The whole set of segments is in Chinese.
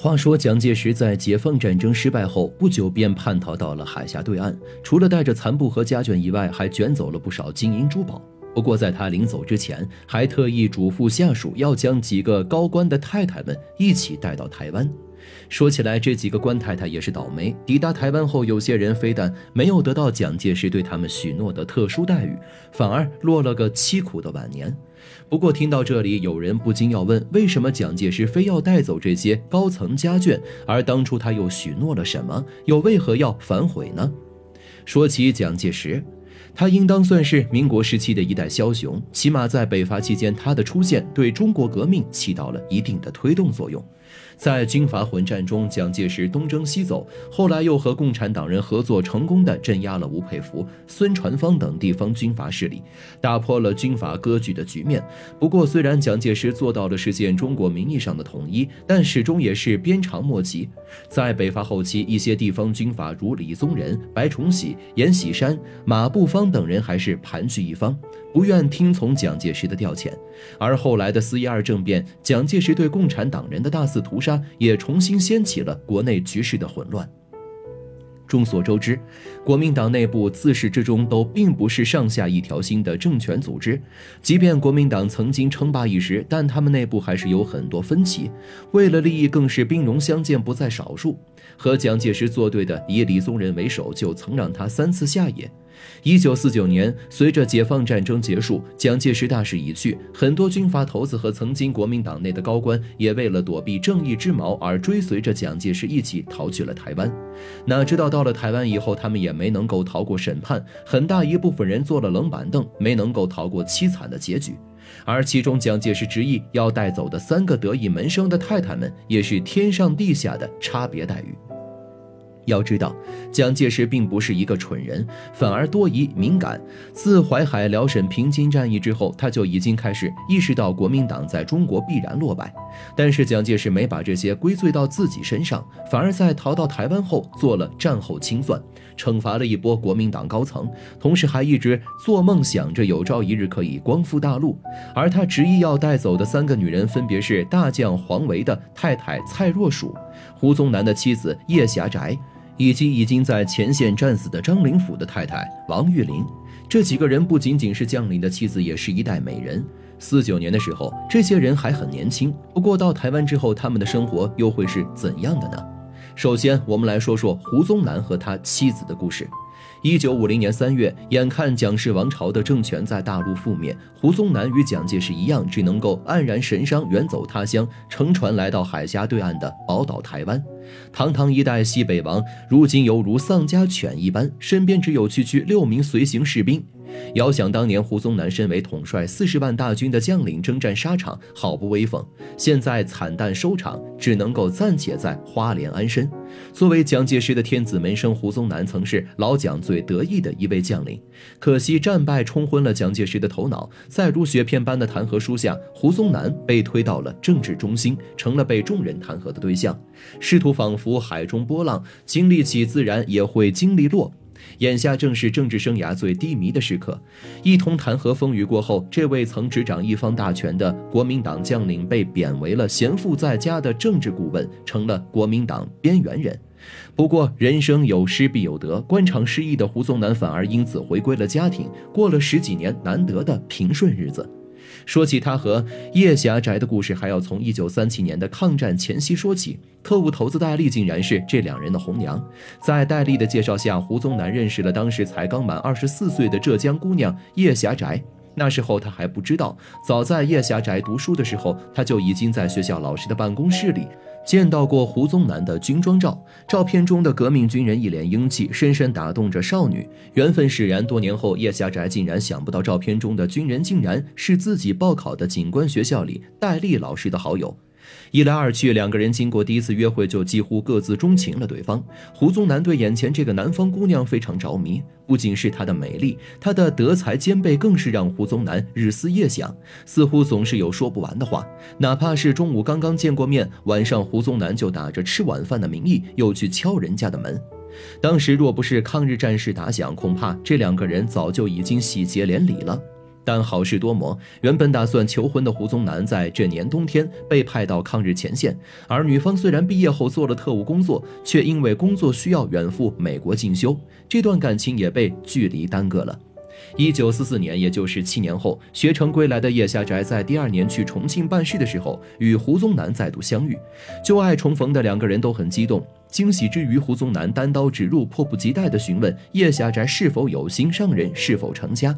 话说蒋介石在解放战争失败后不久便叛逃到了海峡对岸，除了带着残部和家眷以外，还卷走了不少金银珠宝。不过在他临走之前，还特意嘱咐下属要将几个高官的太太们一起带到台湾。说起来，这几个官太太也是倒霉。抵达台湾后，有些人非但没有得到蒋介石对他们许诺的特殊待遇，反而落了个凄苦的晚年。不过听到这里，有人不禁要问：为什么蒋介石非要带走这些高层家眷，而当初他又许诺了什么？又为何要反悔呢？说起蒋介石，他应当算是民国时期的一代枭雄，起码在北伐期间，他的出现对中国革命起到了一定的推动作用。在军阀混战中，蒋介石东征西走，后来又和共产党人合作，成功的镇压了吴佩孚、孙传芳等地方军阀势力，打破了军阀割据的局面。不过，虽然蒋介石做到了实现中国名义上的统一，但始终也是鞭长莫及。在北伐后期，一些地方军阀如李宗仁、白崇禧、阎锡山、马步芳等人还是盘踞一方。不愿听从蒋介石的调遣，而后来的四一二政变，蒋介石对共产党人的大肆屠杀，也重新掀起了国内局势的混乱。众所周知，国民党内部自始至终都并不是上下一条心的政权组织。即便国民党曾经称霸一时，但他们内部还是有很多分歧，为了利益更是兵戎相见不在少数。和蒋介石作对的以李宗仁为首，就曾让他三次下野。一九四九年，随着解放战争结束，蒋介石大势已去，很多军阀头子和曾经国民党内的高官也为了躲避正义之矛而追随着蒋介石一起逃去了台湾。哪知道到了台湾以后，他们也没能够逃过审判，很大一部分人坐了冷板凳，没能够逃过凄惨的结局。而其中，蒋介石执意要带走的三个得意门生的太太们，也是天上地下的差别待遇。要知道，蒋介石并不是一个蠢人，反而多疑敏感。自淮海、辽沈、平津战役之后，他就已经开始意识到国民党在中国必然落败。但是蒋介石没把这些归罪到自己身上，反而在逃到台湾后做了战后清算，惩罚了一波国民党高层，同时还一直做梦想着有朝一日可以光复大陆。而他执意要带走的三个女人，分别是大将黄维的太太蔡若曙、胡宗南的妻子叶霞宅。以及已经在前线战死的张灵甫的太太王玉玲，这几个人不仅仅是将领的妻子，也是一代美人。四九年的时候，这些人还很年轻。不过到台湾之后，他们的生活又会是怎样的呢？首先，我们来说说胡宗南和他妻子的故事。一九五零年三月，眼看蒋氏王朝的政权在大陆覆灭，胡宗南与蒋介石一样，只能够黯然神伤，远走他乡，乘船来到海峡对岸的宝岛台湾。堂堂一代西北王，如今犹如丧家犬一般，身边只有区区六名随行士兵。遥想当年，胡宗南身为统帅四十万大军的将领，征战沙场，好不威风。现在惨淡收场，只能够暂且在花莲安身。作为蒋介石的天子门生，胡宗南曾是老蒋最得意的一位将领。可惜战败冲昏了蒋介石的头脑，在如雪片般的弹劾书下，胡宗南被推到了政治中心，成了被众人弹劾的对象。仕途仿佛海中波浪，经历起自然也会经历落。眼下正是政治生涯最低迷的时刻，一通弹劾风雨过后，这位曾执掌一方大权的国民党将领被贬为了闲赋在家的政治顾问，成了国民党边缘人。不过人生有失必有得，官场失意的胡宗南反而因此回归了家庭，过了十几年难得的平顺日子。说起他和叶霞宅的故事，还要从一九三七年的抗战前夕说起。特务头子戴笠竟然是这两人的红娘。在戴笠的介绍下，胡宗南认识了当时才刚满二十四岁的浙江姑娘叶霞宅。那时候他还不知道，早在叶霞宅读书的时候，他就已经在学校老师的办公室里。见到过胡宗南的军装照，照片中的革命军人一脸英气，深深打动着少女。缘分使然，多年后叶霞宅竟然想不到，照片中的军人竟然是自己报考的警官学校里戴笠老师的好友。一来二去，两个人经过第一次约会就几乎各自钟情了对方。胡宗南对眼前这个南方姑娘非常着迷，不仅是她的美丽，她的德才兼备更是让胡宗南日思夜想，似乎总是有说不完的话。哪怕是中午刚刚见过面，晚上胡宗南就打着吃晚饭的名义又去敲人家的门。当时若不是抗日战事打响，恐怕这两个人早就已经喜结连理了。但好事多磨，原本打算求婚的胡宗南在这年冬天被派到抗日前线，而女方虽然毕业后做了特务工作，却因为工作需要远赴美国进修，这段感情也被距离耽搁了。一九四四年，也就是七年后，学成归来的叶霞宅在第二年去重庆办事的时候，与胡宗南再度相遇，旧爱重逢的两个人都很激动。惊喜之余，胡宗南单刀直入，迫不及待地询问叶霞宅是否有心上人，是否成家。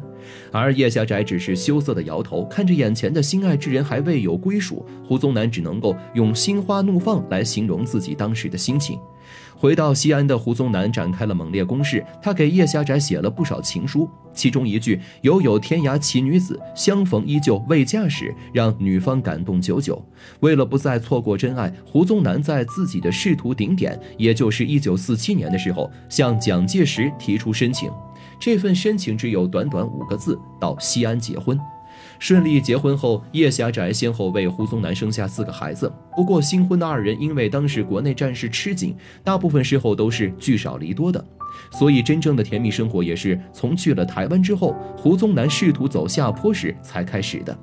而叶霞宅只是羞涩地摇头，看着眼前的心爱之人还未有归属，胡宗南只能够用心花怒放来形容自己当时的心情。回到西安的胡宗南展开了猛烈攻势，他给叶霞宅写了不少情书，其中一句“犹有天涯奇女子，相逢依旧未嫁时”，让女方感动久久。为了不再错过真爱，胡宗南在自己的仕途顶点，也就是一九四七年的时候，向蒋介石提出申请。这份申请只有短短五个字：到西安结婚。顺利结婚后，叶霞宅先后为胡宗南生下四个孩子。不过，新婚的二人因为当时国内战事吃紧，大部分时候都是聚少离多的，所以真正的甜蜜生活也是从去了台湾之后，胡宗南试图走下坡时才开始的。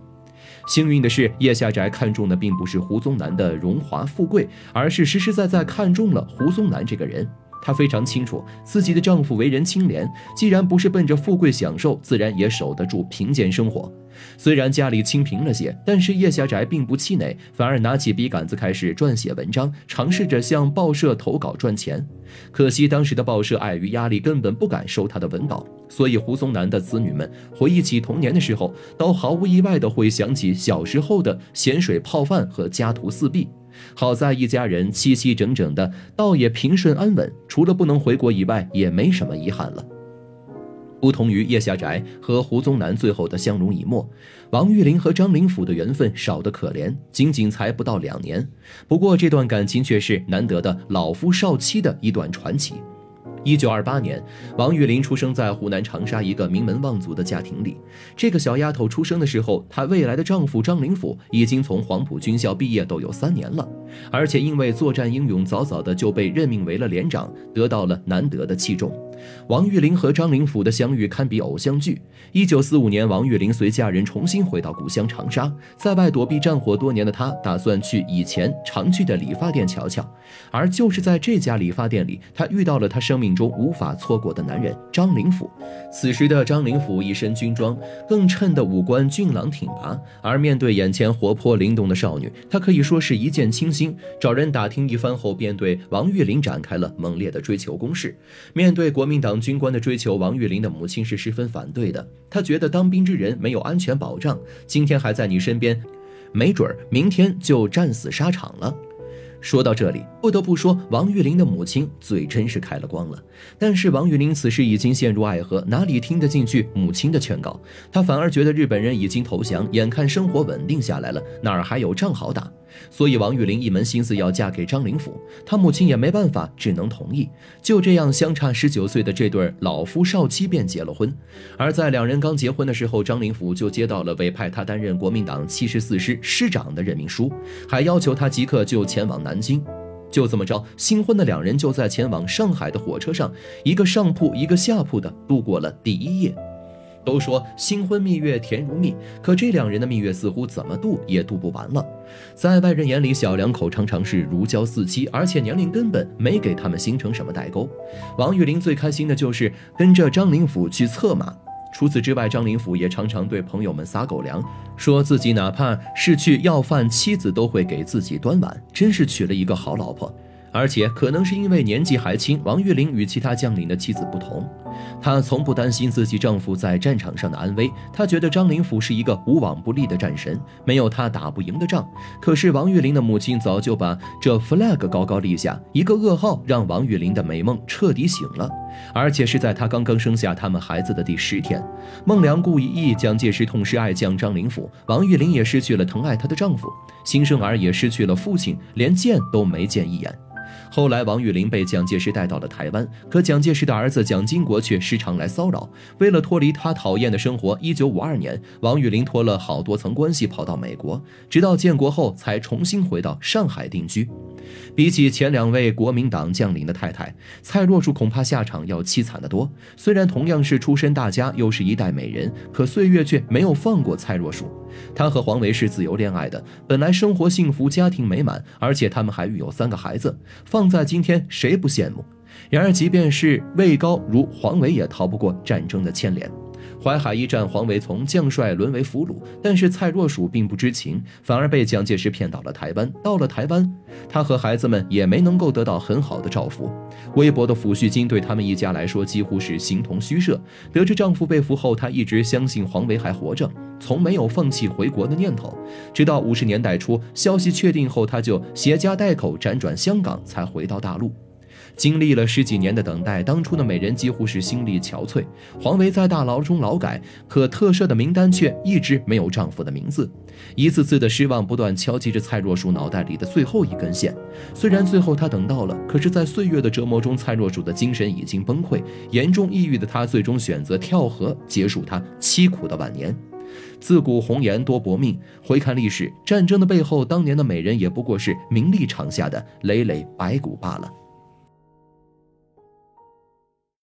幸运的是，叶霞宅看中的并不是胡宗南的荣华富贵，而是实实在在看中了胡宗南这个人。她非常清楚自己的丈夫为人清廉，既然不是奔着富贵享受，自然也守得住贫贱生活。虽然家里清贫了些，但是叶霞宅并不气馁，反而拿起笔杆子开始撰写文章，尝试着向报社投稿赚钱。可惜当时的报社碍于压力，根本不敢收他的文稿，所以胡宗南的子女们回忆起童年的时候，都毫无意外的会想起小时候的咸水泡饭和家徒四壁。好在一家人齐齐整整的，倒也平顺安稳，除了不能回国以外，也没什么遗憾了。不同于叶下宅和胡宗南最后的相濡以沫，王玉林和张灵甫的缘分少得可怜，仅仅才不到两年。不过这段感情却是难得的老夫少妻的一段传奇。一九二八年，王玉林出生在湖南长沙一个名门望族的家庭里。这个小丫头出生的时候，她未来的丈夫张灵甫已经从黄埔军校毕业，都有三年了，而且因为作战英勇，早早的就被任命为了连长，得到了难得的器重。王玉林和张灵甫的相遇堪比偶像剧。一九四五年，王玉林随家人重新回到故乡长沙，在外躲避战火多年的他，打算去以前常去的理发店瞧瞧。而就是在这家理发店里，他遇到了他生命中无法错过的男人张灵甫。此时的张灵甫一身军装，更衬得五官俊朗挺拔。而面对眼前活泼灵动的少女，他可以说是一见倾心。找人打听一番后，便对王玉林展开了猛烈的追求攻势。面对国国民党军官的追求，王玉林的母亲是十分反对的。他觉得当兵之人没有安全保障，今天还在你身边，没准儿明天就战死沙场了。说到这里，不得不说，王玉林的母亲嘴真是开了光了。但是王玉林此时已经陷入爱河，哪里听得进去母亲的劝告？他反而觉得日本人已经投降，眼看生活稳定下来了，哪儿还有仗好打？所以王玉林一门心思要嫁给张灵甫，他母亲也没办法，只能同意。就这样，相差十九岁的这对老夫少妻便结了婚。而在两人刚结婚的时候，张灵甫就接到了委派他担任国民党七十四师师长的任命书，还要求他即刻就前往南京。就这么着，新婚的两人就在前往上海的火车上，一个上铺，一个下铺的度过了第一夜。都说新婚蜜月甜如蜜，可这两人的蜜月似乎怎么度也度不完了。在外人眼里，小两口常常是如胶似漆，而且年龄根本没给他们形成什么代沟。王玉林最开心的就是跟着张灵甫去策马。除此之外，张灵甫也常常对朋友们撒狗粮，说自己哪怕是去要饭，妻子都会给自己端碗，真是娶了一个好老婆。而且可能是因为年纪还轻，王玉林与其他将领的妻子不同，她从不担心自己丈夫在战场上的安危。她觉得张灵甫是一个无往不利的战神，没有他打不赢的仗。可是王玉林的母亲早就把这 flag 高高立下，一个噩耗让王玉林的美梦彻底醒了。而且是在她刚刚生下他们孩子的第十天，孟良崮一役，蒋介石痛失爱将张灵甫，王玉林也失去了疼爱她的丈夫，新生儿也失去了父亲，连见都没见一眼。后来，王玉林被蒋介石带到了台湾，可蒋介石的儿子蒋经国却时常来骚扰。为了脱离他讨厌的生活，一九五二年，王玉林托了好多层关系跑到美国，直到建国后才重新回到上海定居。比起前两位国民党将领的太太，蔡若树恐怕下场要凄惨得多。虽然同样是出身大家，又是一代美人，可岁月却没有放过蔡若树。她和黄维是自由恋爱的，本来生活幸福，家庭美满，而且他们还育有三个孩子。放在今天，谁不羡慕？然而，即便是位高如黄维，也逃不过战争的牵连。淮海一战，黄维从将帅沦为俘虏，但是蔡若曙并不知情，反而被蒋介石骗到了台湾。到了台湾，他和孩子们也没能够得到很好的照拂，微薄的抚恤金对他们一家来说几乎是形同虚设。得知丈夫被俘后，她一直相信黄维还活着，从没有放弃回国的念头。直到五十年代初，消息确定后，她就携家带口辗转香港，才回到大陆。经历了十几年的等待，当初的美人几乎是心力憔悴。黄维在大牢中劳改，可特赦的名单却一直没有丈夫的名字。一次次的失望不断敲击着蔡若树脑袋里的最后一根线。虽然最后她等到了，可是，在岁月的折磨中，蔡若树的精神已经崩溃，严重抑郁的她最终选择跳河结束她凄苦的晚年。自古红颜多薄命，回看历史，战争的背后，当年的美人也不过是名利场下的累累白骨罢了。